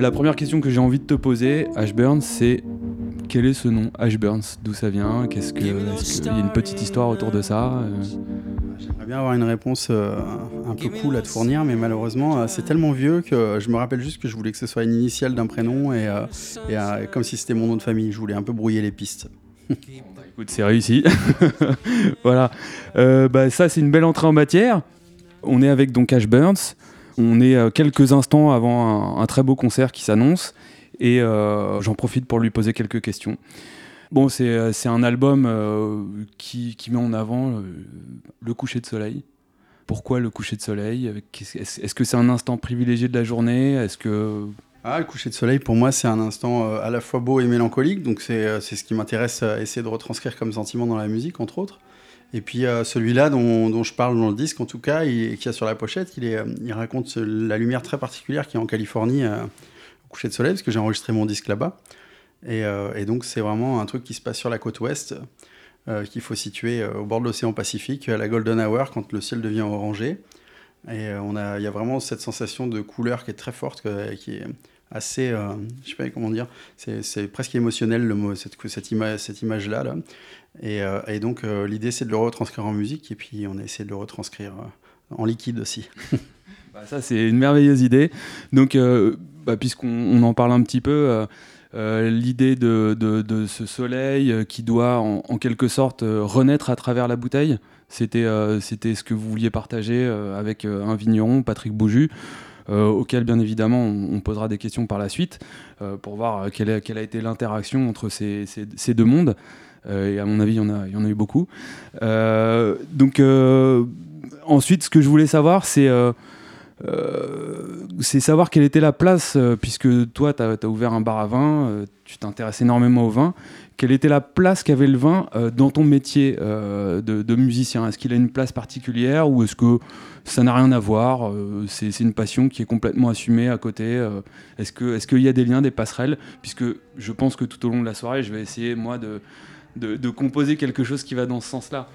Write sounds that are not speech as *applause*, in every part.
La première question que j'ai envie de te poser, Ashburn, c'est quel est ce nom Ashburns D'où ça vient? Qu'est-ce que, Est-ce qu'il y a une petite histoire autour de ça euh? J'aimerais bien avoir une réponse euh, un peu cool à te fournir, mais malheureusement, euh, c'est tellement vieux que je me rappelle juste que je voulais que ce soit une initiale d'un prénom et, et comme si c'était mon nom de famille. Je voulais un peu brouiller les pistes. *laughs* Écoute, c'est réussi. *laughs* voilà. bah, ça, c'est une belle entrée en matière. On est avec donc Ash Burns. On est quelques instants avant un, très beau concert qui s'annonce. Et j'en profite pour lui poser quelques questions. Bon, c'est un album qui, qui, met en avant le coucher de soleil. Pourquoi le coucher de soleil? Est-ce que c'est un instant privilégié de la journée? Est-ce que ah, le coucher de soleil, pour moi, c'est un instant à la fois beau et mélancolique. Donc, c'est ce qui m'intéresse à essayer de retranscrire comme sentiment dans la musique, entre autres. Et puis euh, celui-là dont, je parle dans le disque, en tout cas, et qui a sur la pochette, il, il raconte la lumière très particulière qui est en Californie euh, au coucher de soleil, parce que j'ai enregistré mon disque là-bas. Et, euh, et, donc c'est vraiment un truc qui se passe sur la côte ouest, qu'il faut situer au bord de l'océan Pacifique, à la Golden Hour, quand le ciel devient orangé. Et on a, il y a vraiment cette sensation de couleur qui est très forte, qui est assez, je sais pas comment dire, c'est presque émotionnel le mot, cette, cette, cette image-là. Là. Euh, et, donc, euh, l'idée, c'est de le retranscrire en musique, et puis on a essayé de le retranscrire euh, en liquide aussi. *laughs* Bah, ça, c'est une merveilleuse idée. Donc, bah, puisqu'on en parle un petit peu, l'idée de, ce soleil qui doit, en, quelque sorte, renaître à travers la bouteille, c'était c'était ce que vous vouliez partager avec un vigneron, Patrick Bouju. Auquel bien évidemment on, posera des questions par la suite pour voir quelle a, quelle a été l'interaction entre ces, ces, deux mondes. Euh, et à mon avis, il y en a, y en a eu beaucoup. Euh, donc, euh, ensuite, ce que je voulais savoir, c'est. c'est savoir quelle était la place, puisque toi, tu as, ouvert un bar à vin, tu t'intéresses énormément au vin. Quelle était la place qu'avait le vin dans ton métier de, musicien? Est-ce qu'il a une place particulière ou est-ce que ça n'a rien à voir C'est une passion qui est complètement assumée à côté Est-ce qu'il est qu'il y a des liens, des passerelles? Puisque je pense que tout au long de la soirée, je vais essayer, moi, de, composer quelque chose qui va dans ce sens-là.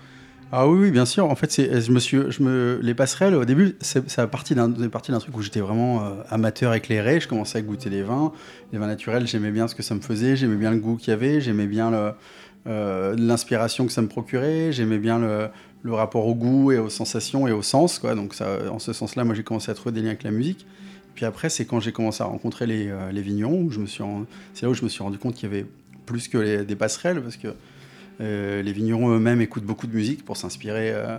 Ah oui, bien sûr. En fait, je me suis, je me, les passerelles, au début, ça a parti d'un truc où j'étais vraiment euh, amateur éclairé. Je commençais à goûter les vins. Les vins naturels, j'aimais bien ce que ça me faisait. J'aimais bien le goût qu'il y avait. J'aimais bien euh, l'inspiration que ça me procurait. J'aimais bien le, rapport au goût et aux sensations et au sens. Quoi. Donc, ça, en ce sens-là, moi, j'ai commencé à trouver des liens avec la musique. Puis après, c'est quand j'ai commencé à rencontrer les, euh, suis, c'est là où je me suis rendu compte qu'il y avait plus que des passerelles, parce que les vignerons eux-mêmes écoutent beaucoup de musique pour s'inspirer. Euh,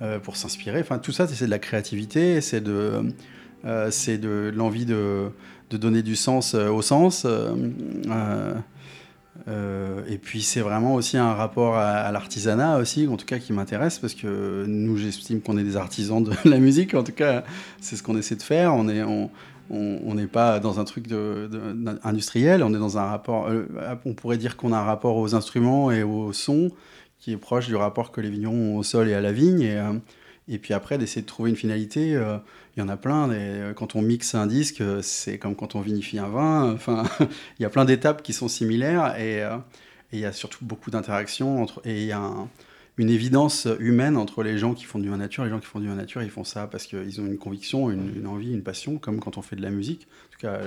euh, pour s'inspirer. Enfin, tout ça, c'est de la créativité, c'est de, c'est de l'envie de, donner du sens au sens. et puis c'est vraiment aussi un rapport à, l'artisanat aussi, en tout cas qui m'intéresse parce que nous j'estime qu'on est des artisans de *laughs* la musique, en tout cas c'est ce qu'on essaie de faire. On est, on n'est pas dans un truc industriel, on est dans un rapport. Euh, on pourrait dire qu'on a un rapport aux instruments et au son qui est proche du rapport que les vignerons ont au sol et à la vigne. Et, euh, et puis après, d'essayer de trouver une finalité. Euh, il y en a plein. quand on mixe un disque, c'est comme quand on vinifie un vin. Enfin, *laughs* il y a plein d'étapes qui sont similaires et, il y a surtout beaucoup d'interactions entre. Et une évidence humaine entre les gens qui font du vin nature. Les gens qui font du vin nature, ils font ça parce qu'ils ont une conviction, une, envie, une passion, comme quand on fait de la musique. En tout cas,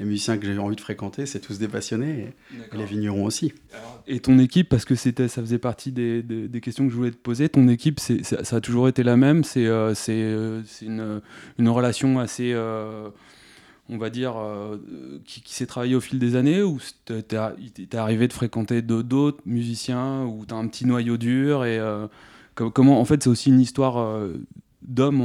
les musiciens que j'ai envie de fréquenter, c'est tous des passionnés, et, les vignerons aussi. et ton équipe, parce que c'était, ça faisait partie des, questions que je voulais te poser, ton équipe, c'est, ça a toujours été la même? C'est, euh, c'est, euh, une, une, relation assez... Euh, on va dire, euh, qui, s'est travaillé au fil des années ou t'es arrivé de fréquenter d'autres musiciens ou t'as un petit noyau dur et euh, comment en fait c'est aussi une histoire euh, d'hommes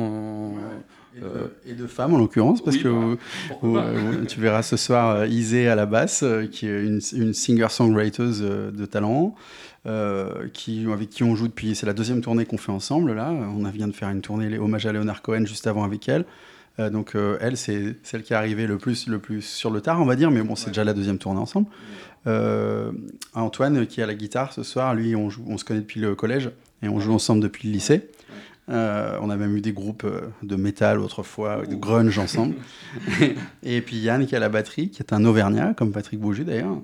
et, de, femmes en l'occurrence parce que bah, tu verras ce soir Isée à la basse qui est une, singer-songwriter de talent qui, avec qui on joue depuis c'est la deuxième tournée qu'on fait ensemble là. On vient de faire une tournée hommage à Leonard Cohen juste avant avec elle euh, donc euh, elle, c'est celle qui est arrivée le plus, le plus sur le tard, on va dire, mais bon, c'est déjà la deuxième tournée ensemble. Euh, Antoine, qui a la guitare ce soir, lui, on, on se connaît depuis le collège et on joue ensemble depuis le lycée. Euh, on a même eu des groupes euh, de métal autrefois, de grunge ensemble. *laughs* et puis Yann qui a la batterie, qui est un Auvergnat, comme Patrick Bouget d'ailleurs.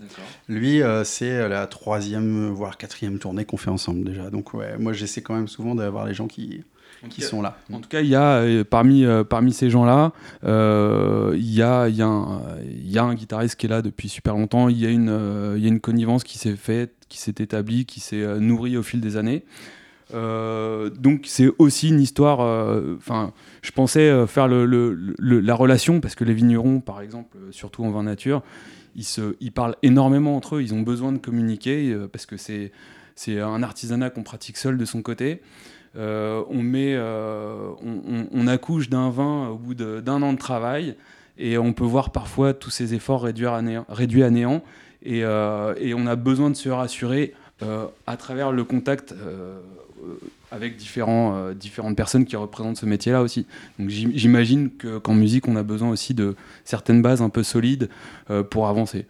Lui, euh, c'est la troisième, voire quatrième tournée qu'on fait ensemble déjà. Donc ouais, moi j'essaie quand même souvent d'avoir les gens qui, qui sont là. En tout cas, il y a parmi, parmi ces gens-là, il y, a, y, a y, a un guitariste qui est là depuis super longtemps. Il y, a une, y a une connivence qui s'est faite, qui s'est établie, qui s'est nourrie au fil des années. Euh, donc c'est aussi une histoire. Euh, enfin, je pensais euh, faire la relation parce que les vignerons, par exemple, surtout en vin nature, ils, parlent énormément entre eux. Ils ont besoin de communiquer parce que c'est un artisanat qu'on pratique seul de son côté. on met, on, accouche d'un vin au bout d'un an de travail et on peut voir parfois tous ces efforts réduits à néant, et, on a besoin de se rassurer à travers le contact avec différents, euh, différentes personnes qui représentent ce métier-là aussi. Donc j'imagine qu'en musique, on a besoin aussi de certaines bases un peu solides euh, pour avancer.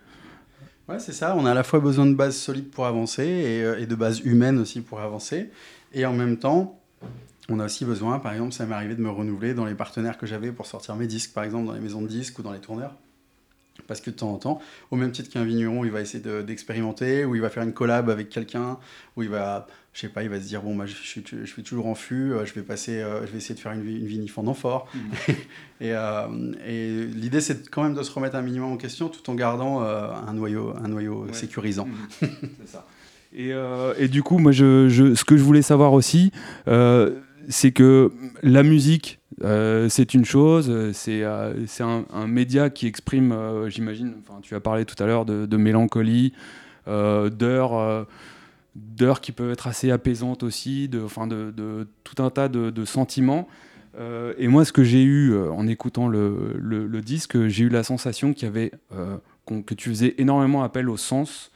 Ouais, c'est ça. On a à la fois besoin de bases solides pour avancer et, de bases humaines aussi pour avancer. Et en même temps, on a aussi besoin, par exemple, ça m'est arrivé de me renouveler dans les partenaires que j'avais pour sortir mes disques, par exemple, dans les maisons de disques ou dans les tourneurs. Parce que de temps en temps, au même titre qu'un vigneron, il va essayer d'expérimenter, ou il va faire une collab avec quelqu'un, ou il va, je sais pas, il va se dire bon, moi je, suis, je suis toujours en fût, euh, je vais passer, euh, je vais essayer de faire une, une vinif en amphore. Mmh. *laughs* et, euh, et l'idée, c'est quand même de se remettre un minimum en question, tout en gardant un noyau, un noyau sécurisant. Mmh. *laughs* c'est ça. Et, et, du coup, moi, je, je, ce que je voulais savoir aussi, c'est que la musique, euh, c'est une chose, c'est euh, un, média qui exprime, euh, j'imagine, tu as parlé tout à l'heure de, mélancolie, d'heures d'heures qui peuvent être assez apaisantes aussi, de, de, tout un tas de, sentiments. et moi, ce que j'ai eu en écoutant le, le, disque, j'ai eu la sensation qu'il y avait, que tu faisais énormément appel au sens,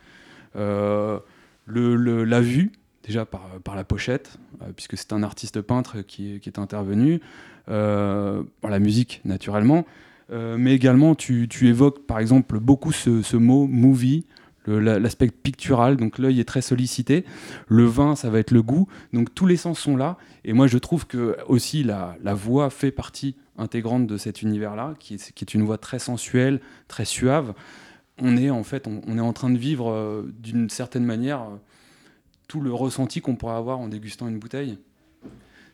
le, la vue, déjà par, par la pochette, puisque c'est un artiste peintre qui, est intervenu, euh, la musique naturellement, euh, mais également tu, évoques par exemple beaucoup ce, mot movie, l'aspect pictural, donc l'œil est très sollicité. Le vin, ça va être le goût. Donc tous les sens sont là. Et moi, je trouve que aussi la, voix fait partie intégrante de cet univers-là, qui est, une voix très sensuelle, très suave. On est en fait, on, est en train de vivre euh, d'une certaine manière tout le ressenti qu'on pourrait avoir en dégustant une bouteille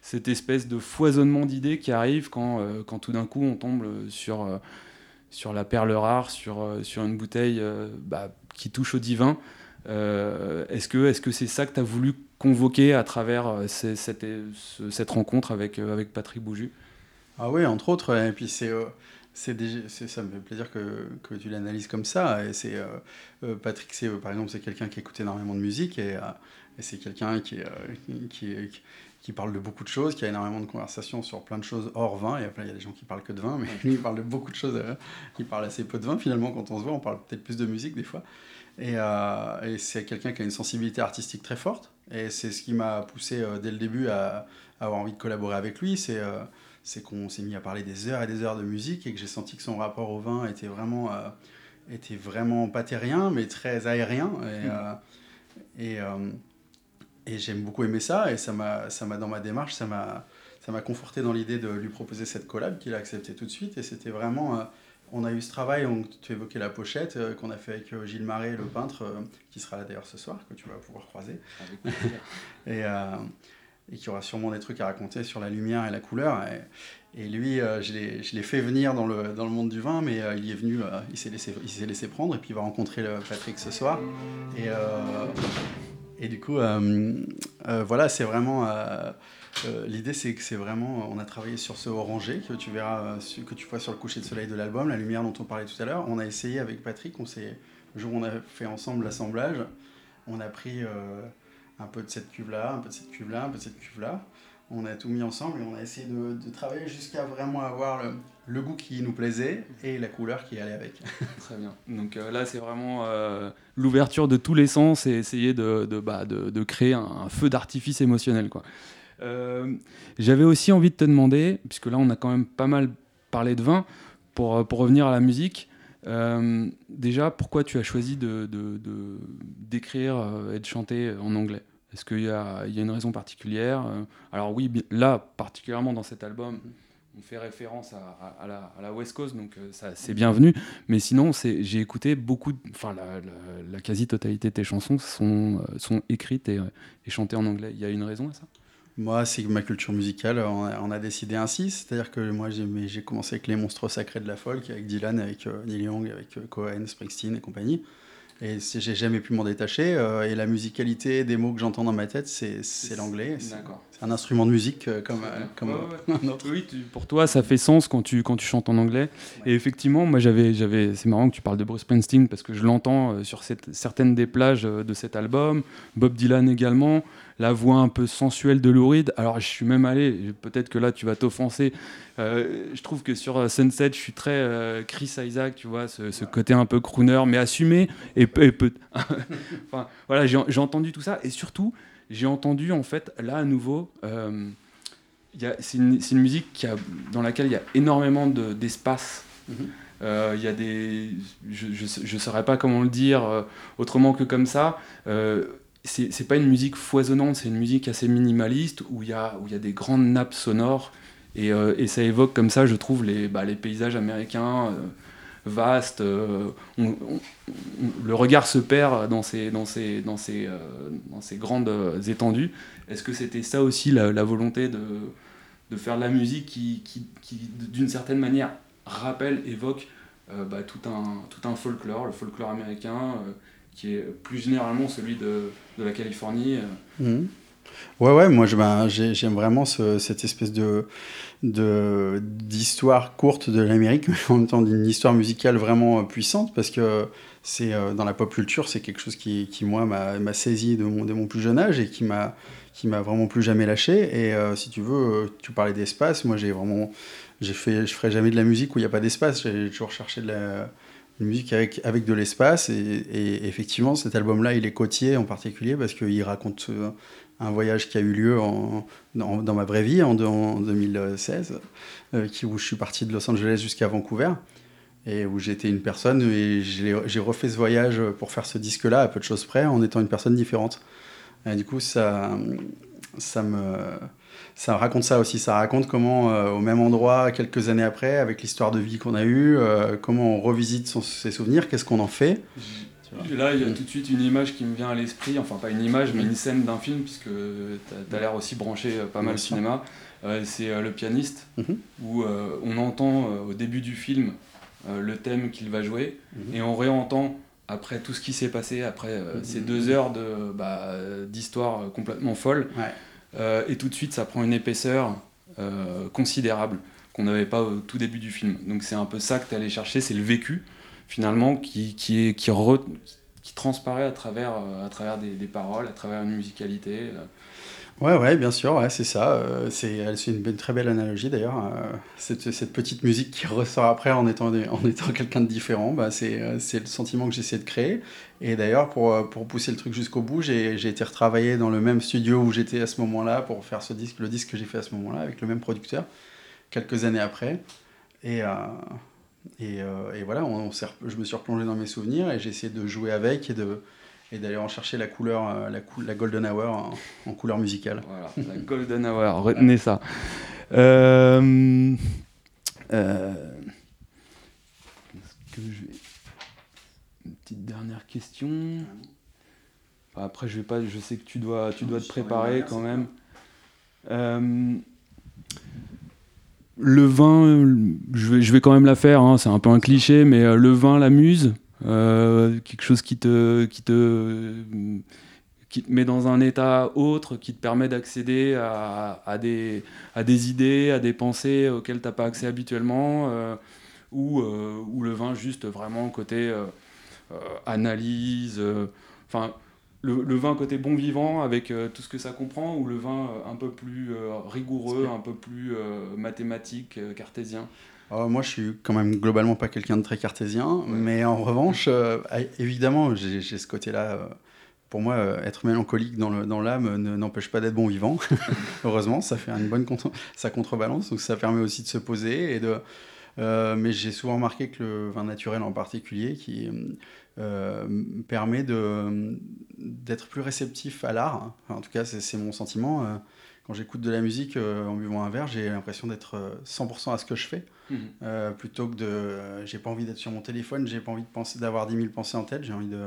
cette espèce de foisonnement d'idées qui arrive quand, euh, quand tout d'un coup on tombe sur, euh, sur la perle rare, sur, euh, sur une bouteille bah, qui touche au divin. est-ce que est-ce que c'est ça que tu as voulu convoquer à travers cette, cette rencontre avec, avec Patrick Bouju Ah oui, entre autres. Et puis c'est c'est ça me fait plaisir que, que tu l'analyses comme ça. Et c'est Patrick, c'est par exemple, c'est quelqu'un qui écoute énormément de musique et, et c'est quelqu'un qui, qui, qui, qui parle de beaucoup de choses, qui a énormément de conversations sur plein de choses hors vin. Et après, il y a des gens qui parlent que de vin, mais lui, il parle de beaucoup de choses. Euh, il parle assez peu de vin finalement quand on se voit. On parle peut-être plus de musique des fois. Et, euh, et c'est quelqu'un qui a une sensibilité artistique très forte. Et c'est ce qui m'a poussé euh, dès le début à, avoir envie de collaborer avec lui. C'est c'est qu'on s'est mis à parler des heures et des heures de musique et que j'ai senti que son rapport au vin était vraiment, était vraiment pas terrien, mais très aérien. Et, et et j'aime beaucoup aimer ça, et ça m'a, ça m'a dans ma démarche, ça m'a, ça m'a conforté dans l'idée de lui proposer cette collab qu'il a accepté tout de suite. Et c'était vraiment, euh, on a eu ce travail, on, tu évoquais la pochette euh, qu'on a fait avec euh, Gilles Marais, le peintre, qui sera là d'ailleurs ce soir, que tu vas pouvoir croiser. *laughs* et, et qui aura sûrement des trucs à raconter sur la lumière et la couleur. Et, et lui, je, l'ai, je l'ai fait venir dans le, dans le monde du vin, mais il est venu, il, s'est laissé, il s'est laissé prendre, et puis il va rencontrer Patrick ce soir. Et et du coup, euh, euh, voilà, c'est vraiment. Euh, l'idée, c'est que c'est vraiment. On a travaillé sur ce orangé que tu verras, que tu vois sur le coucher de soleil de l'album, la lumière dont on parlait tout à l'heure. On a essayé avec Patrick, on le jour où on a fait ensemble l'assemblage, on a pris un peu de cette cuve-là, un peu de cette cuve-là, un peu de cette cuve-là on a tout mis ensemble et on a essayé de, travailler jusqu'à vraiment avoir le, goût qui nous plaisait et la couleur qui allait avec. *laughs* Très bien. Donc euh, là, c'est vraiment euh, l'ouverture de tous les sens et essayer de, de, bah, de créer un, feu d'artifice émotionnel. Quoi. Euh, j'avais aussi envie de te demander, puisque là, on a quand même pas mal parlé de vin, pour, pour revenir à la musique. déjà, pourquoi tu as choisi de d'écrire et de chanter en anglais? Est-ce qu'il y, a une raison particulière Alors oui, là, particulièrement dans cet album, on fait référence à, la, West Coast, donc ça c'est bienvenu. Mais sinon, j'ai écouté beaucoup, enfin la, quasi-totalité de tes chansons sont, sont écrites et, chantées en anglais. Il y a une raison à ça? Moi, c'est ma culture musicale, on a, décidé ainsi. C'est-à-dire que moi, j'ai commencé avec les monstres sacrés de la folk, avec Dylan, avec euh, Neil Young, avec euh, Cohen, Springsteen et compagnie. Et j'ai jamais pu m'en détacher. Euh, et la musicalité des mots que j'entends dans ma tête, c'est l'anglais. C'est un instrument de musique comme, comme un autre. Oui, pour toi, ça fait sens quand tu, quand tu chantes en anglais. Et effectivement, moi, j'avais, c'est marrant que tu parles de Bruce Springsteen parce que je l'entends sur cette, certaines des plages de cet album. Bob Dylan également la voix un peu sensuelle de Louride. Alors, je suis même allé, peut-être que là, tu vas t'offenser. Euh, je trouve que sur euh, Sunset, je suis très euh, Chris Isaac, tu vois, ce, côté un peu crooner, mais assumé et peu. *laughs* enfin, voilà, j'ai entendu tout ça. Et surtout, j'ai entendu, en fait, là, à nouveau, c'est une, une, musique qui a, dans laquelle il y a énormément d'espace. Mm-hmm. Il y a des. Je ne saurais pas comment le dire autrement que comme ça c'est pas une musique foisonnante, c'est une musique assez minimaliste où il y a, où y a des grandes nappes sonores et, euh, et, ça évoque comme ça, je trouve, les, bah, les paysages américains euh, vastes. Euh, le regard se perd dans ces, dans ces, dans ces, dans ces grandes étendues. Est-ce que c'était ça aussi la, la volonté de, de, faire de la musique qui, qui, qui d'une certaine manière, rappelle, évoque bah, tout, un, tout un folklore, le folklore américain qui est plus généralement celui de, de la Californie. Euh. Mhm. Ouais, ouais, moi ben, j'aime vraiment cette espèce de d'histoire courte de l'Amérique, *laughs* mais en même temps d'une histoire musicale vraiment euh, puissante, parce que c'est euh, dans la pop culture, c'est quelque chose qui, qui moi, m'a saisi de mon, de mon plus jeune âge et qui m'a qui m'a vraiment plus jamais lâché. Et si tu veux, tu parlais d'espace, moi j'ai vraiment, fait, je ferai jamais de la musique où il n'y a pas d'espace. J'ai toujours cherché de la musique avec, avec de l'espace. Et, effectivement, cet album-là, il est côtier en particulier parce qu'il raconte euh, un voyage qui a eu lieu en, dans, ma vraie vie en, en 2016, euh, qui, où je suis parti de Los Angeles jusqu'à Vancouver et où j'étais une personne et j'ai refait ce voyage pour faire ce disque-là à peu de choses près en étant une personne différente. Et du coup, ça, ça me ça raconte ça aussi. Ça raconte comment, euh, au même endroit, quelques années après, avec l'histoire de vie qu'on a eue, euh, comment on revisite ses souvenirs, qu'est-ce qu'on en fait? Là, il y a tout de suite une image qui me vient à l'esprit, enfin pas une image, mais une scène d'un film, puisque tu as, l'air aussi branché euh, pas mal cinéma. c'est Le pianiste, mhm. où on entend au début du film le thème qu'il va jouer, mhm. et on réentend après tout ce qui s'est passé, après mhm. ces deux heures d'histoire bah, complètement folle. Et tout de suite, ça prend une épaisseur euh, considérable qu'on n'avait pas au tout début du film. Donc c'est un peu ça que tu allé chercher, c'est le vécu finalement qui, transparaît à travers, euh, à travers des, des, paroles, à travers une musicalité. Ouais, ouais, bien sûr, ouais, c'est ça. Euh, c'est une, très belle analogie d'ailleurs. Euh, cette, petite musique qui ressort après en étant, *laughs* en étant quelqu'un de différent, bah, euh, c'est le sentiment que j'essaie de créer. Et d'ailleurs, pour, pour pousser le truc jusqu'au bout, j'ai été retravaillé dans le même studio où j'étais à ce moment-là pour faire ce disque, le disque que j'ai fait à ce moment-là avec le même producteur, quelques années après. Et, et, voilà, je me suis replongé dans mes souvenirs et j'ai essayé de jouer avec et de et d'aller en chercher la couleur, euh, la, la golden hour en, couleur musicale. Voilà, la golden hour, retenez ça. Euh, euh, que je Une petite dernière question. après, je vais pas. Je sais que tu dois, tu dois te préparer quand même. le vin, je vais, je vais quand même la faire. Hein, c'est un peu un cliché, mais le vin, la muse. Euh, quelque chose qui te, qui, te, qui te met dans un état autre, qui te permet d'accéder à, à, des, à des idées, à des pensées auxquelles tu n'as pas accès habituellement, euh, ou, euh, ou, le vin juste vraiment côté analyse, enfin le, le, vin côté bon vivant avec tout ce que ça comprend, ou le vin un peu plus rigoureux, un peu plus mathématique, cartésien Oh, moi, je suis quand même globalement pas quelqu'un de très cartésien, mais en revanche, euh, évidemment, j'ai ce côté-là. Euh, pour moi, euh, être mélancolique dans l'âme n'empêche pas d'être bon vivant. *laughs* Heureusement, ça fait une bonne contre ça contrebalance, donc ça permet aussi de se poser et de. mais j'ai souvent remarqué que le vin naturel en particulier, qui, permet d'être plus réceptif à l'art. en tout cas, c'est mon sentiment. Quand j'écoute de la musique en buvant un verre, j'ai l'impression d'être 100% à ce que je fais. Mmh. plutôt que de. j'ai pas envie d'être sur mon téléphone, j'ai pas envie de penser, d'avoir 10 000 pensées en tête, j'ai envie de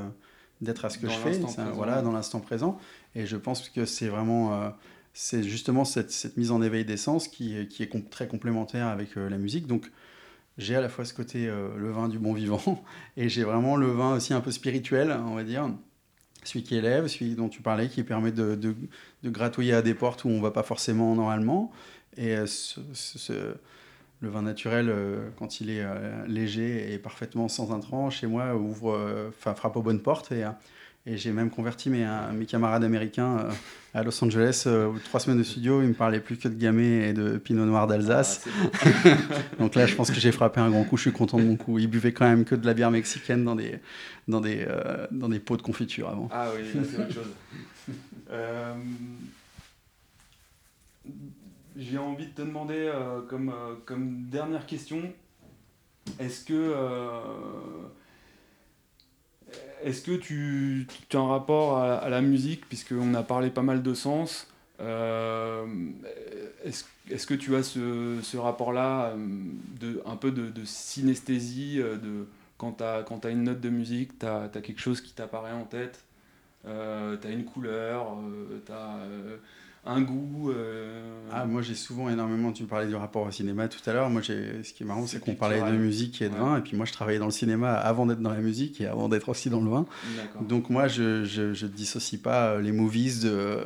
d'être à ce que je fais, voilà, dans l'instant présent. Et je pense que c'est vraiment, euh, c'est justement cette, cette, mise en éveil d'essence qui, qui, est très complémentaire avec euh, la musique. Donc, j'ai à la fois ce côté euh, le vin du bon vivant *laughs* et j'ai vraiment le vin aussi un peu spirituel, on va dire. Celui qui élève, celui dont tu parlais, qui permet de, de, de gratouiller à des portes où on ne va pas forcément normalement. Et ce, le vin naturel, quand il est léger et parfaitement sans intrants, chez moi, ouvre, frappe aux bonnes portes. Et, et j'ai même converti mes, euh, mes camarades américains euh, à Los Angeles. Euh, trois semaines de studio, ils me parlaient plus que de Gamay et de Pinot Noir d'Alsace. Ah, *laughs* Donc là, je pense que j'ai frappé un grand coup. Je suis content de mon coup. Ils buvaient quand même que de la bière mexicaine dans des, dans des, dans des pots de confiture avant. Ah oui, c'est autre chose. *laughs* J'ai envie de te demander, comme, comme dernière question, est-ce que est-ce que tu, as un rapport à, la musique, puisqu'on a parlé pas mal de sens euh, Est-ce que tu as ce, rapport-là, euh, un peu de, synesthésie euh, de, Quand tu as, une note de musique, tu as, quelque chose qui t'apparaît en tête, tu as une couleur, tu un goût euh, Ah, moi j'ai souvent énormément, tu me parlais du rapport au cinéma tout à l'heure, moi ce qui est marrant c'est qu'on parlait de musique et de vin, et puis moi je travaillais dans le cinéma avant d'être dans la musique et avant d'être aussi dans le vin. Donc moi je, je, dissocie pas euh, les movies de...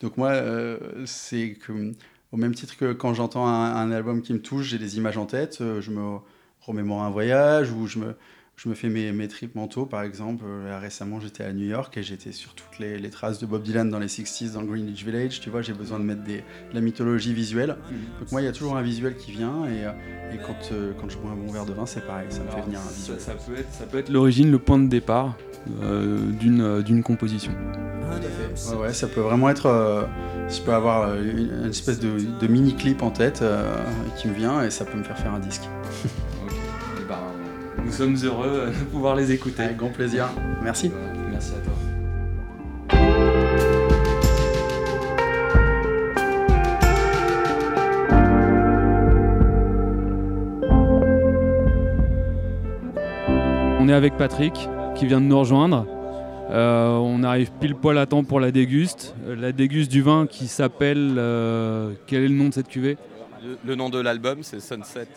Donc moi euh, c'est que au même titre que quand j'entends un, un, album qui me touche, j'ai des images en tête, je me remémore un voyage ou je me je me fais mes, mes trips mentaux, par exemple. Euh, récemment, j'étais à New York et j'étais sur toutes les, les, traces de Bob Dylan dans les 60s, dans le Greenwich Village. Tu vois, j'ai besoin de mettre des, de la mythologie visuelle. Mhm. Donc, moi, il y a toujours un visuel qui vient. Et, euh, et quand, euh, quand je bois un bon verre de vin, c'est pareil, ça me fait venir un visuel. Ça, peut être, ça peut être l'origine, le point de départ d'une d'une composition. Ouais, ouais, ça peut vraiment être. je peux avoir une, espèce de, de mini-clip en tête qui me vient et ça peut me faire faire un disque. *laughs* Nous sommes heureux de pouvoir les écouter. Avec grand plaisir. Merci. Merci à toi. On est avec Patrick qui vient de nous rejoindre. Euh, on arrive pile poil à temps pour la déguste. Euh, la déguste du vin qui s'appelle. Euh, quel est le nom de cette cuvée? Le, nom de l'album, c'est Sunset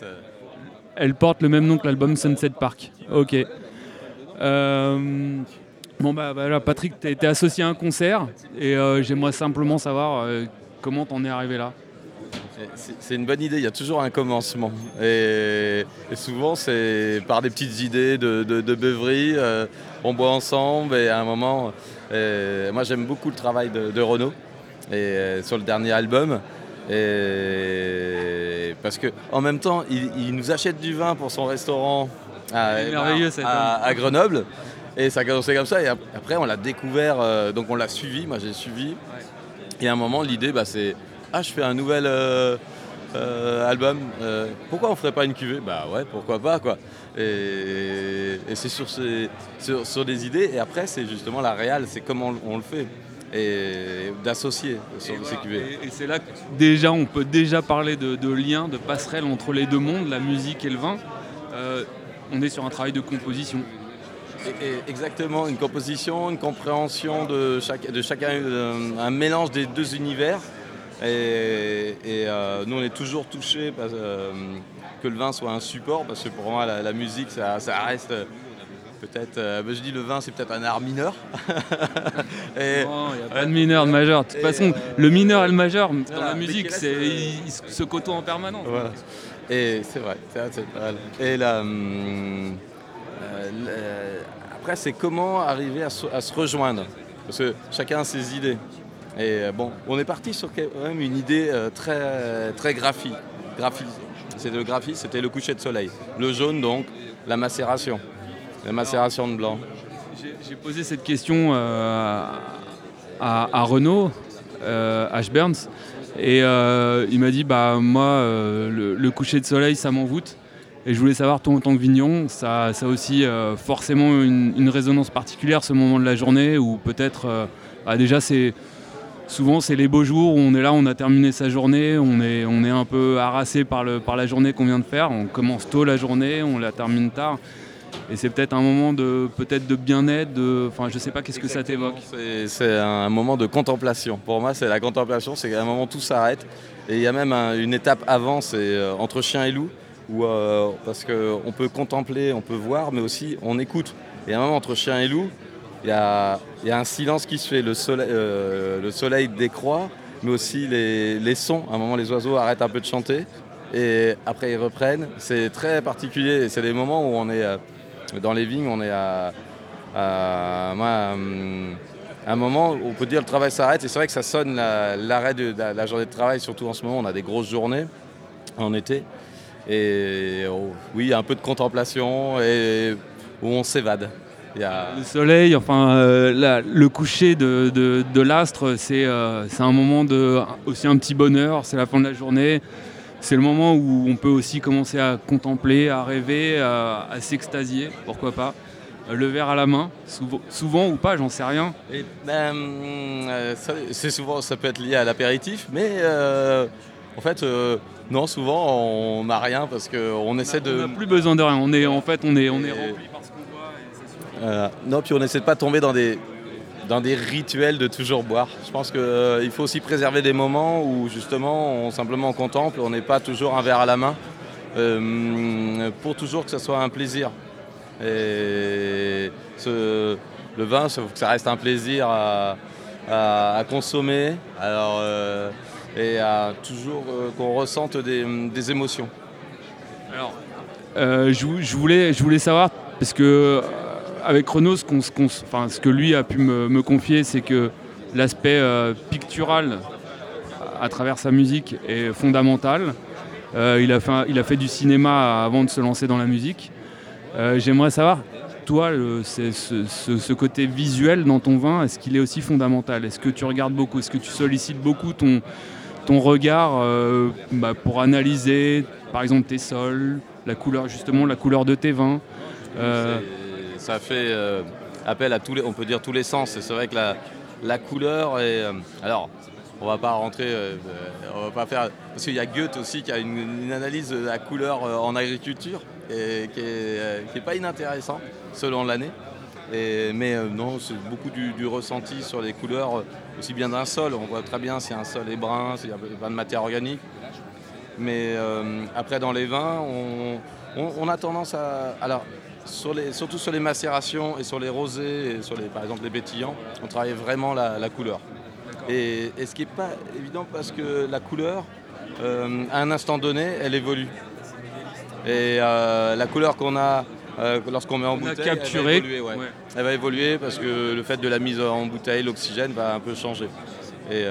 elle porte le même nom que l'album Sunset Park. Ok. Euh, bon bah voilà, Patrick, tu été associé à un concert et euh, j'aimerais simplement savoir euh, comment t'en es arrivé là. C'est une bonne idée, il y a toujours un commencement. Et, souvent, c'est par des petites idées de, de, beuverie. on boit ensemble et à un moment, moi j'aime beaucoup le travail de, de Renaud et, sur le dernier album. Et parce que en même temps, il, nous achète du vin pour son restaurant à, Grenoble. Et ça a commencé comme ça. Et après, on l'a découvert, euh, donc on l'a suivi. Moi, j'ai suivi. Et à un moment, l'idée, bah, c'est Ah, je fais un nouvel euh, euh, album. pourquoi on ferait pas une cuvée? Bah ouais, pourquoi pas, quoi. Et, c'est sur, sur, sur, des idées. Et après, c'est justement la réelle, c'est comment on le fait et d'associer sur ces cuvées. Et, c'est là que déjà on peut déjà parler de, de lien, de passerelle entre les deux mondes, la musique et le vin. Euh, on est sur un travail de composition. exactement, une composition, une compréhension de, chaque, de chacun, euh, un mélange des deux univers. Et, euh, nous, on est toujours touchés que le vin soit un support, parce que pour moi, la, musique, ça, ça reste peut-être, euh, bah, je dis le vin, c'est peut-être un art mineur. *laughs* et, non, il n'y a pas de mineur, de majeur. De toute façon, le mineur et le majeur, dans la musique, c'est, ils, se côtoient en permanence. Et c'est vrai, c'est, Et là, hum, euh, après, c'est comment arriver à se, rejoindre? Parce que chacun a ses idées. Et euh, bon, on est parti sur quand même une idée très, très graphique. C'était le graphisme, c'était le coucher de soleil. Le jaune, donc, la macération. La macération de blanc. J'ai posé cette question euh, à, Renaud, euh, et euh, il m'a dit bah moi le, coucher de soleil ça m'envoûte. Et je voulais savoir, toi en tant que vigneron, ça, ça a aussi forcément une, résonance particulière ce moment de la journée ou peut-être bah, déjà c'est souvent c'est les beaux jours où on est là, on a terminé sa journée, on est, on est un peu harassé par, le, par la journée qu'on vient de faire. On commence tôt la journée, on la termine tard. Et c'est peut-être un moment de peut-être de bien-être, de, enfin je sais pas qu'est-ce que ça t'évoque? C'est un moment de contemplation. Pour moi, c'est la contemplation, c'est un moment où tout s'arrête. Et il y a même une étape avant, c'est euh, entre chien et loup, où, euh, parce qu'on peut contempler, on peut voir, mais aussi on écoute. Et un moment entre chien et loup, il y a, un silence qui se fait. Le soleil, euh, le soleil décroît, mais aussi les, sons. À un moment, les oiseaux arrêtent un peu de chanter et après ils reprennent. C'est très particulier. C'est des moments où on est dans les vignes, on est à, un moment où on peut dire le travail s'arrête. Et c'est vrai que ça sonne l'arrêt de, la journée de travail, surtout en ce moment. On a des grosses journées en été. Et oh, oui, un peu de contemplation et où on s'évade. Le soleil, enfin euh, le coucher de, l'astre, euh, c'est un moment de aussi un petit bonheur, c'est la fin de la journée. C'est le moment où on peut aussi commencer à contempler, à rêver, à, s'extasier, pourquoi pas. Le verre à la main, souvent, ou pas, j'en sais rien. Ben, euh, c'est souvent, ça peut être lié à l'apéritif, mais en fait, non, souvent on n'a rien parce qu'on essaie de. On n'a plus besoin de rien. On est en fait, on est, on est rempli euh, non, puis on essaie de pas tomber dans des, dans des rituels de toujours boire. Je pense qu'il euh, faut aussi préserver des moments où justement on simplement contemple, on n'est pas toujours un verre à la main, euh, pour toujours que ce soit un plaisir. Et le vin, faut que ça reste un plaisir à, consommer alors, et à toujours qu'on ressente des, émotions. Alors, je, voulais, je voulais savoir, parce que avec Renaud, ce, ce, que lui a pu me, confier, c'est que l'aspect euh, pictural à travers sa musique est fondamental. Euh, il, a fait, il, a fait, du cinéma avant de se lancer dans la musique. Euh, j'aimerais savoir, toi, ce, côté visuel dans ton vin, est-ce qu'il est aussi fondamental? Est-ce que tu regardes beaucoup? Est-ce que tu sollicites beaucoup ton, ton regard bah, pour analyser, par exemple, tes sols, la couleur, justement, la couleur de tes vins? Ça fait euh, appel à tous les, on peut dire tous les sens. C'est vrai que la, couleur est. Euh, alors, on va pas rentrer, euh, on va pas faire. Parce qu'il y a Goethe aussi qui a une, analyse de la couleur en agriculture et qui est, pas inintéressant selon l'année. mais non, c'est beaucoup du, ressenti sur les couleurs, aussi bien d'un sol. On voit très bien si un sol est brun, s'il y a pas de matière organique. Mais après, dans les vins, on, a tendance à. Alors, surtout sur les macérations et sur les rosés, et sur les, par exemple les pétillants, on travaille vraiment la, couleur. Et, ce qui n'est pas évident parce que la couleur, euh, à un instant donné, elle évolue. Et euh, la couleur qu'on a euh, lorsqu'on met en bouteille, elle va, évoluer, elle va évoluer parce que le fait de la mise en bouteille, l'oxygène va un peu changer. Et,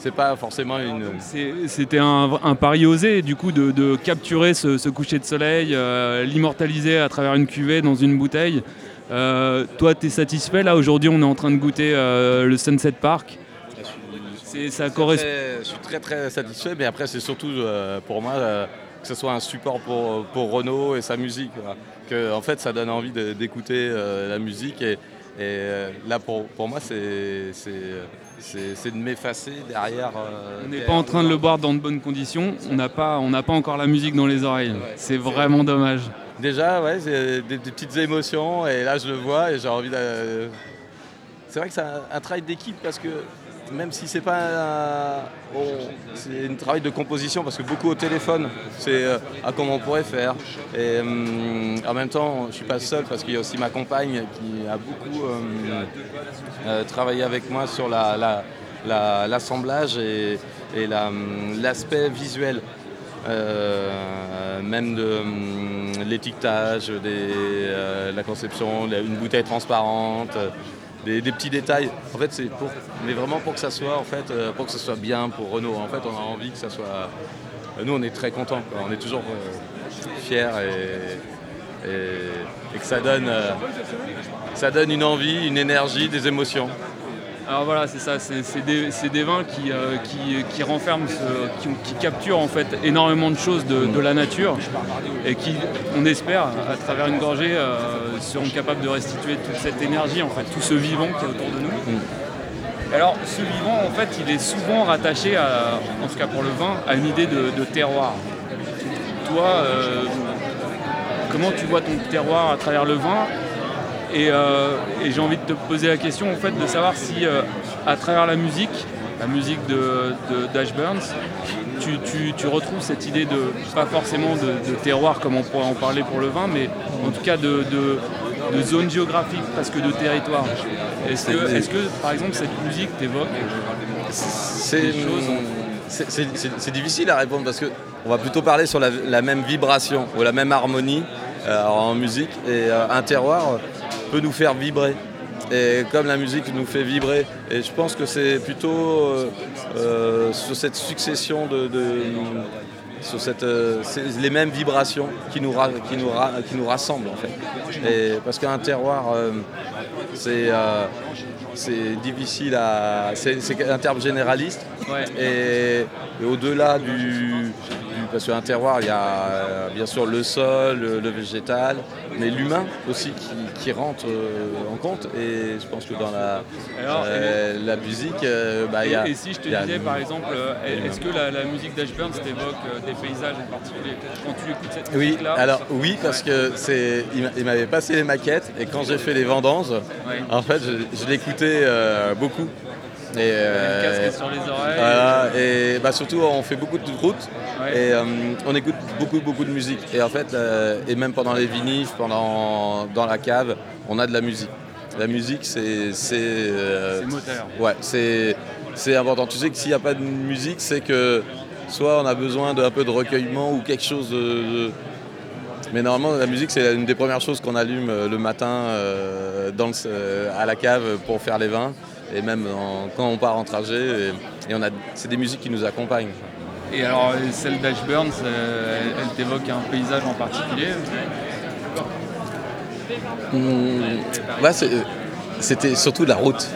c'est pas forcément une. C'était un, pari osé, du coup, de, capturer ce, coucher de soleil, euh, l'immortaliser à travers une cuvée dans une bouteille. Euh, toi, tu es satisfait? Là, aujourd'hui, on est en train de goûter euh, le Sunset Park. ça correspond. je suis très très satisfait, mais après, c'est surtout pour moi que ce soit un support pour, pour Renault et sa musique. Que, en fait, ça donne envie d'écouter la musique. Et, et là, pour, pour moi, c'est c'est de m'effacer derrière. Euh, on n'est pas en train de le boire dans de bonnes conditions, on n'a pas, pas encore la musique dans les oreilles. c'est vraiment dommage. Déjà, ouais, c'est des, petites émotions et là je le vois et j'ai envie de. C'est vrai que c'est un, travail d'équipe parce que même si c'est pas c'est un travail de composition parce que beaucoup au téléphone, c'est à euh, comment on pourrait faire. Et hum, en même temps, je suis pas seul parce qu'il y a aussi ma compagne qui a beaucoup hum, euh, travaillé avec moi sur l'assemblage et, hum, l'aspect visuel. Euh, même de l'étiquetage, la conception, une bouteille transparente, des, petits détails. En fait, c'est pour, mais vraiment pour que ça soit, en fait, euh, pour que ça soit bien pour Renault. En fait, on a envie que ça soit. Euh, nous, on est très contents. On est toujours euh, fiers et, et, que ça donne, ça donne une envie, une énergie, des émotions. Alors voilà, c'est ça, c'est des, vins qui, euh, qui, renferment, qui, capturent en fait énormément de choses de, la nature et qui, on espère, à travers une gorgée, euh, seront capables de restituer toute cette énergie, en fait, tout ce vivant qui est autour de nous. Mm. Alors, ce vivant, en fait, il est souvent rattaché, à, en tout cas pour le vin, à une idée de, terroir. Toi, euh, comment tu vois ton terroir à travers le vin euh, et, j'ai envie de te poser la question en fait de savoir si euh, à travers la musique, la musique de, Dash Burns, tu, retrouves cette idée de pas forcément de, terroir comme on pourrait en parler pour le vin, mais en tout cas de, zone géographique, presque de territoire. Est-ce que, par exemple cette musique t'évoque des choses c'est difficile à répondre parce qu'on va plutôt parler sur la, même vibration ou la même harmonie euh, en musique et un terroir peut nous faire vibrer. Et comme la musique nous fait vibrer, et je pense que c'est plutôt euh, euh, sur cette succession de, sur cette, euh, les mêmes vibrations qui nous, qui nous, qui nous rassemblent en fait. Et parce qu'un terroir, c'est c'est difficile à. C'est un terme généraliste. Et, au-delà du, Parce qu'un terroir, il y a bien sûr le sol, le végétal, mais l'humain aussi qui, rentre euh, en compte. Et je pense que dans la, euh, la musique, euh, bah, il y a. Et si je te disais par exemple, est-ce que la, musique d'Ashburn t'évoque des paysages en particulier? Quand tu écoutes cette oui, musique-là Alors oui, parce que c'est, il m'avait passé les maquettes et quand j'ai fait les vendanges, en fait, je, l'écoutais beaucoup. Et, euh, sur les oreilles. et bah, surtout, on fait beaucoup de routes et euh, on écoute beaucoup, beaucoup de musique. Et en fait, euh, et même pendant les vinifs, pendant, dans la cave, on a de la musique. La musique, c'est. C'est euh, moteur. Ouais, c'est important. Tu sais que s'il n'y a pas de musique, c'est que soit on a besoin d'un peu de recueillement ou quelque chose de, mais normalement, la musique, c'est une des premières choses qu'on allume le matin dans à la cave pour faire les vins et même quand on part en trajet. Et, on a, c'est des musiques qui nous accompagnent. Et alors, celle d'Ashburn, elle, t'évoque un paysage en particulier mmh, C'était surtout la route.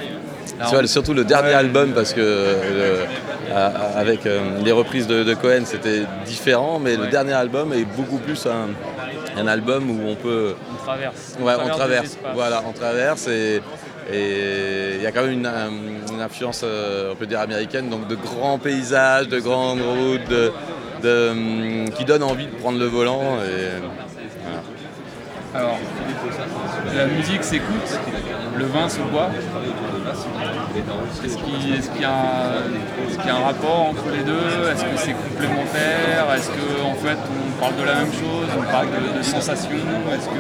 surtout le dernier album, parce que euh, avec euh, les reprises de, Cohen, c'était différent, mais le dernier album est beaucoup plus un, album où on peut. On traverse. Ouais, on traverse. Voilà, on traverse et et il y a quand même une, influence, euh, on peut dire, américaine, donc de grands paysages, de grandes routes, hum, qui donnent envie de prendre le volant. Alors, la musique s'écoute, le vin se boit. Est-ce qu'il y, a un rapport entre les deux? Est-ce que c'est complémentaire? Est-ce qu'en en fait on parle de la même chose? On parle de, de sensations? Est-ce que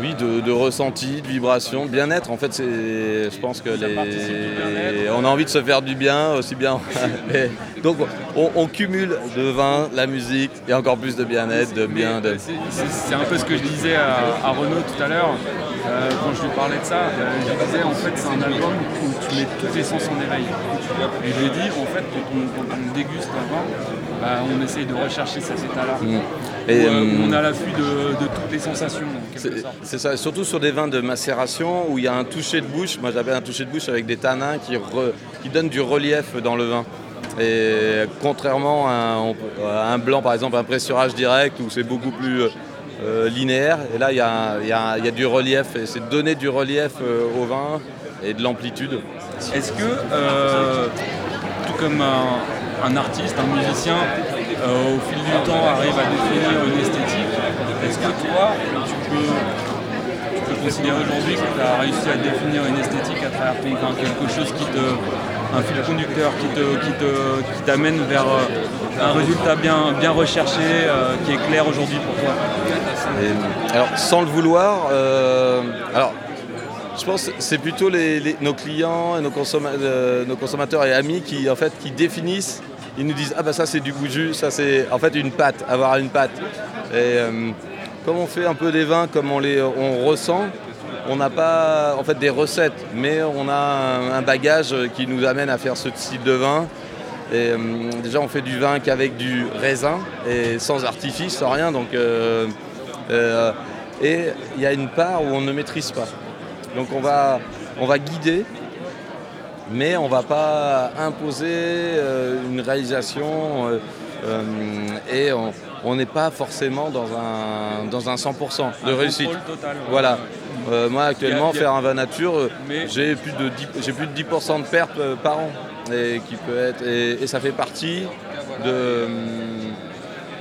oui, de, ressenti, de vibration, de bien-être. En fait, c'est, je pense que les, on a envie de se faire du bien aussi bien. *laughs* donc, on, cumule de vin, la musique et encore plus de bien-être, de bien. De... C'est, un peu ce que je disais à, Renaud tout à l'heure euh, quand je lui parlais de ça. Euh, je disais en fait, c'est un album où tu mets tous les sens en éveil. Et je lui ai dit en fait, quand on, déguste un vin, bah, on essaye de rechercher cet état-là. Mm. Et où, euh, on a l'affût de, de toutes les sensations. C'est ça, surtout sur des vins de macération où il y a un toucher de bouche. Moi j'appelle un toucher de bouche avec des tanins qui, qui donnent du relief dans le vin. Et contrairement à un, blanc par exemple, un pressurage direct où c'est beaucoup plus euh, linéaire, et là il y a, du relief, c'est donner du relief euh, au vin et de l'amplitude. Est-ce que, euh, tout comme un, artiste, un musicien, au fil du temps arrive à définir une esthétique, est-ce que toi, tu peux considérer aujourd'hui que tu as réussi à définir une esthétique à travers ton quelque chose qui te. un fil conducteur qui te, qui te, qui t'amène vers euh, un résultat bien, bien recherché, euh, qui est clair aujourd'hui pour toi Alors sans le vouloir, euh, alors je pense que c'est plutôt les, nos clients et nos, nos, consommateurs et amis qui en fait qui définissent ils nous disent ah bah ça c'est du goût jus, ça c'est en fait une pâte, avoir une pâte. Et comme on fait un peu des vins comme on les on ressent, on n'a pas en fait des recettes, mais on a un, bagage qui nous amène à faire ce type de vin. Et, euh, déjà on fait du vin qu'avec du raisin et sans artifice, sans rien. Donc, euh, euh, et il y a une part où on ne maîtrise pas. Donc on va, on va guider mais on ne va pas imposer une réalisation et on n'est pas forcément dans un, dans un 100% de réussite. voilà. moi actuellement, faire un vin nature, j'ai plus de 10, plus de 10% de perte par an. Et, qui peut être, et ça fait partie de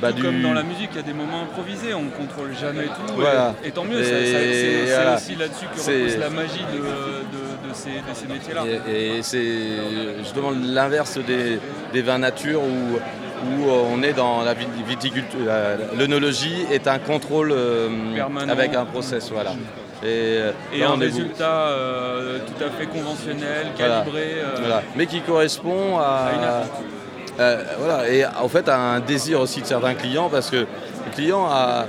bah, comme dans la musique, il y a des moments improvisés, on ne contrôle jamais tout. Et, tant mieux, c'est aussi là-dessus que repose la magie de, ces, métiers-là. Et, c'est justement l'inverse des, vins nature où, on est dans la viticulture. L'œnologie est un contrôle euh, avec un process. Voilà. Et, un résultat euh, tout à fait conventionnel, calibré. Euh, Mais qui correspond à, euh, voilà, et en fait un désir aussi de certains clients parce que le client a,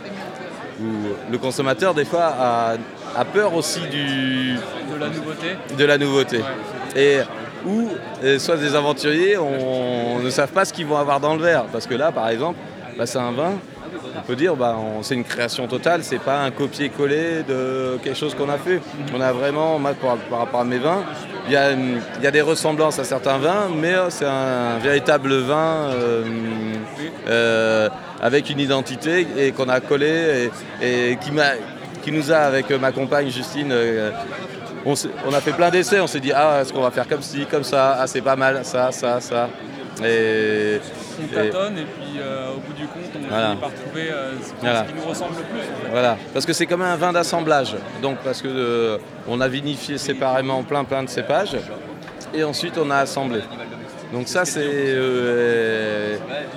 ou le consommateur des fois a, peur aussi du, de la nouveauté. De la nouveauté. Et ou soit des aventuriers on, ne savent pas ce qu'ils vont avoir dans le verre. Parce que là par exemple, bah, c'est un vin on peut dire bah, c'est une création totale, c'est pas un copier-coller de quelque chose qu'on a fait. On a vraiment, par, rapport à mes vins, il y, a, des ressemblances à certains vins, mais euh, c'est un véritable vin euh, euh, avec une identité et qu'on a collé et, qui, nous a, avec ma compagne Justine, on, a fait plein d'essais, on s'est dit ah est-ce qu'on va faire comme ci, comme ça, ah c'est pas mal, ça, ça, ça. Et, on tâtonne et puis euh, au bout du compte on finit par trouver euh, ce, qui, nous ressemble le plus. Voilà, parce que c'est comme un vin d'assemblage. Donc parce que euh, on a vinifié séparément plein plein de cépages et ensuite on a assemblé. Donc ça c'est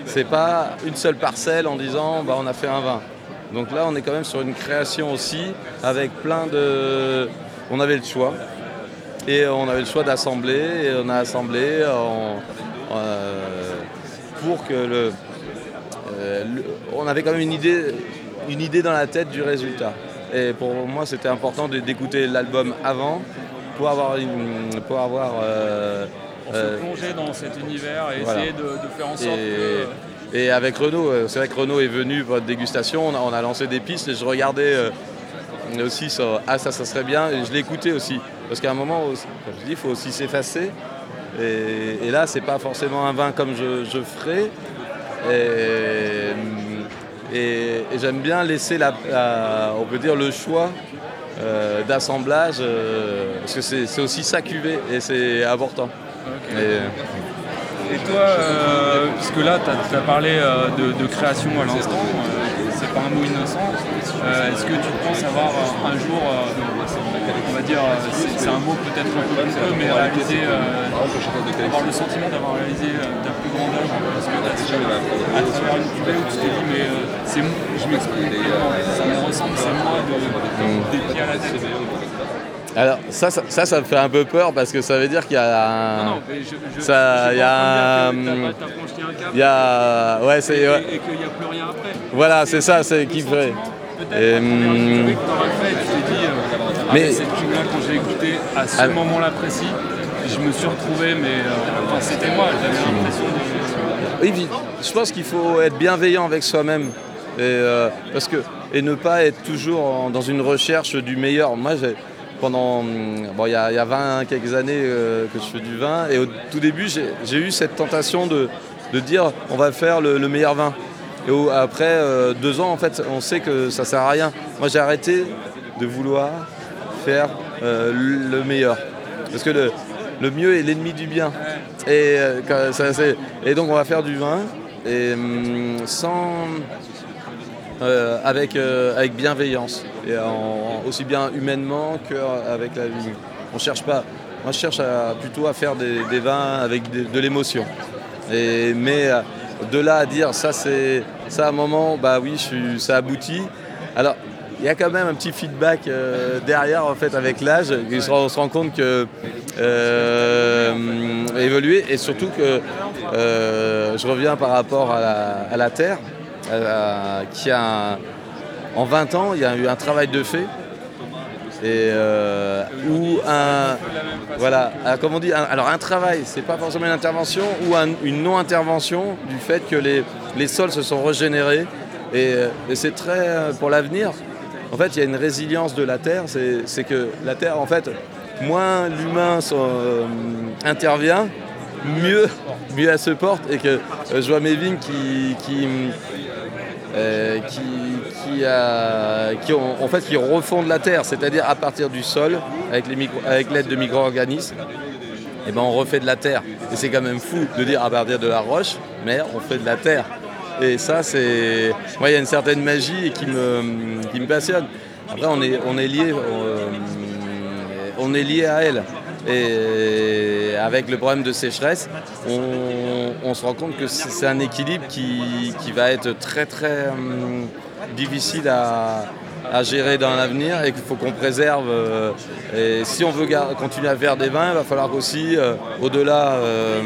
c'est pas une seule parcelle en disant bah, on a fait un vin. Donc là on est quand même sur une création aussi avec plein de. On avait le choix. Et on avait le choix d'assembler et on a assemblé en, pour que euh, le, On avait quand même une idée, une idée dans la tête du résultat. Et pour moi, c'était important d'écouter l'album avant pour avoir une. Pour avoir euh, pour se euh, plonger dans cet univers et essayer de, faire en sorte que. Et avec Renault, c'est vrai que Renault est venu pour votre dégustation, on a, lancé des pistes et je regardais aussi sur Ah, ça, ça serait bien, et je l'écoutais aussi. Parce qu'à un moment, comme je dis, il faut aussi s'effacer et, là, c'est pas forcément un vin comme je, ferais. Et, j'aime bien laisser la, on peut dire le choix euh, d'assemblage euh, parce que c'est aussi ça cuvée et c'est important. Et, toi, euh, puisque là tu as, parlé de, création à l'instant, pas un mot innocent, est-ce que tu penses avoir un jour on va dire, c'est un mot peut-être un peu peu, mais réaliser, euh, avoir le sentiment d'avoir réalisé euh, ta plus grande œuvre, parce que à travers une cuvée où tu t'es dit, mais euh, c'est je m'exprime ça me ressemble, c'est moi de, des pieds à la tête. Alors ça ça, ça me fait un peu peur parce que ça veut dire qu'il y a un... Non, mais je, je, ça, il y a un... Il y a... Ouais, c'est... Et, et qu'il n'y a plus rien après. Voilà, c'est ça, c'est qui ferait. Peut-être dit... Mais cette tune-là, quand j'ai écouté à ce ah. moment-là précis, je me suis retrouvé, mais euh, c'était moi, j'avais l'impression de. Oui, je pense qu'il faut être bienveillant avec soi-même. Et, euh, parce que, et ne pas être toujours dans une recherche du meilleur. Moi, pendant. Bon, il y, a 20 quelques années euh, que je fais du vin, et au tout début, j'ai eu cette tentation de, dire on va faire le, meilleur vin. Et après deux ans, en fait, on sait que ça sert à rien. Moi, j'ai arrêté de vouloir faire euh, le meilleur. Parce que le, le mieux est l'ennemi du bien. Et, euh, et donc on va faire du vin et hum, sans euh, avec, avec bienveillance et aussi bien humainement qu'avec la vie. On cherche pas. Moi je cherche plutôt à faire des, vins avec de, l'émotion. Mais de là à dire ça c'est à un moment bah oui ça aboutit. Alors il y a quand même un petit feedback euh, derrière en fait avec l'âge. On se rend compte que euh, évoluer et surtout que euh, je reviens par rapport à la, terre, qui a en 20 ans il y a eu un travail de fait. Et ou un voilà comme on dit alors un travail c'est pas forcément une intervention ou une non intervention du fait que les, les sols se sont régénérés. Et c'est très pour l'avenir. En fait, il y a une résilience de la Terre, c'est que la Terre, en fait, moins l'humain intervient, mieux, mieux elle se porte et que je vois vignes qui, qui, qui, a, qui en fait, qui refondent la terre, c'est-à-dire à partir du sol, avec l'aide de micro-organismes, et eh ben on refait de la terre. Et c'est quand même fou de dire à partir de la roche, mais on fait de la terre. Et ça, c'est. Moi, il y a une certaine magie qui me, qui me passionne. Après, on est, on est lié. Euh, on, est lié à elle. Et avec le problème de sécheresse, on, se rend compte que c'est un équilibre qui, va être très très hum, difficile à, à gérer dans l'avenir et qu'il faut qu'on préserve. Euh, et si on veut continuer à faire des vins, il va falloir aussi, euh, au-delà, euh,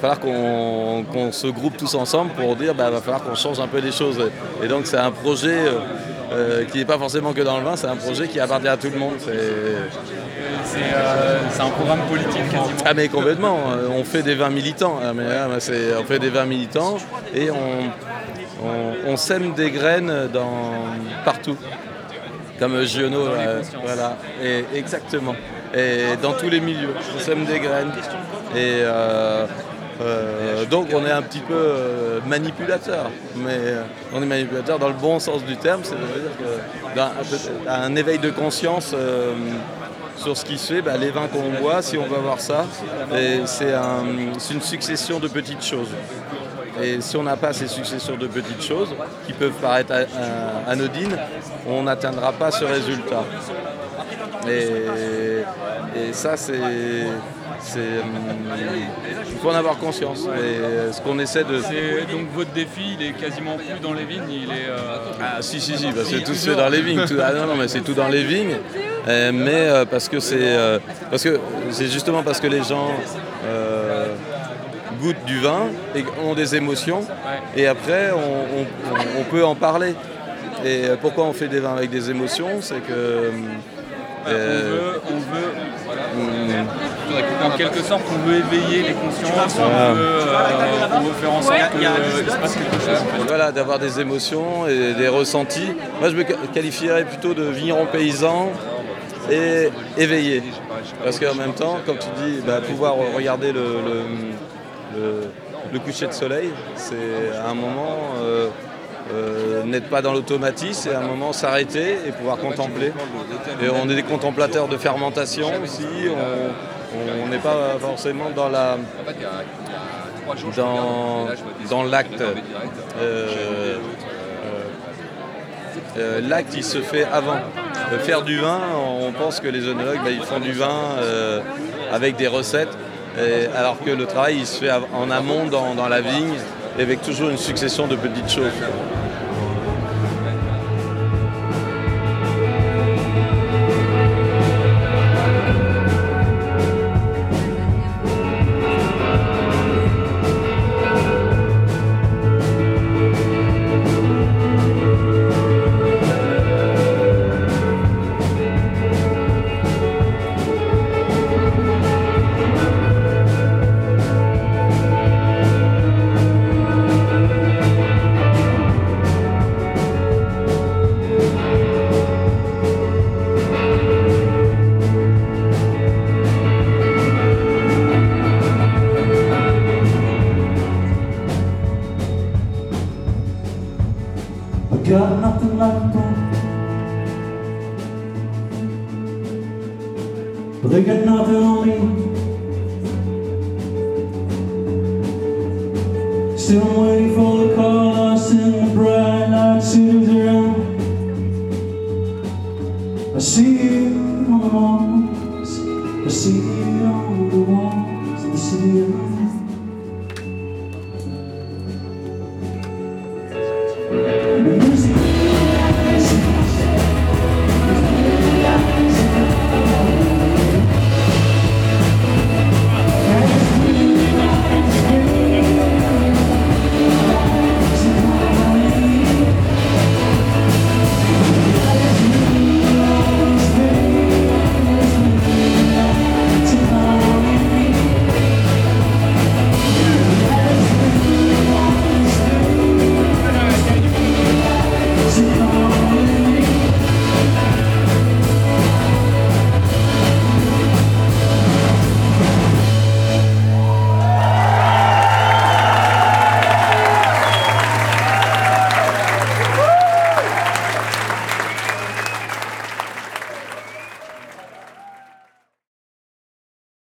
falloir qu'on se groupe tous ensemble pour dire qu'il bah, va falloir qu'on change un peu les choses. Et donc c'est un projet qui n'est pas forcément que dans le vin, c'est un projet qui appartient à tout le monde. C'est un programme politique quasiment. Ah mais complètement, on fait des vins militants. Ah, on fait des vins militants et on, on, sème des graines dans, partout. Comme Giono, voilà. Et, exactement. Et dans tous les milieux, on sème des graines. Et euh, euh, donc on est un petit peu euh, manipulateur, mais on est manipulateur dans le bon sens du terme, c'est-à-dire un éveil de conscience sur ce qui se fait, bah, les vins qu'on boit, si on veut avoir ça, c'est une succession de petites choses. Et si on n'a pas ces successions de petites choses qui peuvent paraître anodines, on n'atteindra pas ce résultat. Et, ça, c'est. Il faut en avoir conscience. Et ce qu'on essaie de. Donc votre défi, il est quasiment plus dans les vignes, il est. Euh, ah si si si, c'est tout fait dans les vignes. Ah, non non mais c'est tout dans les vignes. Mais euh, parce que c'est euh, parce que c'est justement parce que les gens goûtent du vin et ont des émotions. Et après, on, peut en parler. Et pourquoi on fait des vins avec des émotions? C'est que. Euh, on veut, en quelque sorte, on veut éveiller les consciences, on, veut, faire en sorte qu'il se passe quelque chose. Voilà, d'avoir des émotions et des ressentis. Moi, je me qualifierais plutôt de vigneron paysan et éveillé. Parce qu'en même temps, comme tu dis, bah, pouvoir regarder le le, coucher de soleil. C'est un moment euh, euh, n'être pas dans l'automatisme, c'est un moment s'arrêter et pouvoir contempler. Et on est des contemplateurs de fermentation aussi. On n'est pas forcément dans la dans, dans l'acte. Euh, l'acte il se fait avant. Faire du vin, on pense que les œnologues bah, ils font du vin avec des recettes alors que le travail il se fait en amont dans, dans la vigne, avec toujours une succession de petites choses. Still waiting for the car to in the bright lights of the room. I see you on the walls, I see you on the walls, I see you.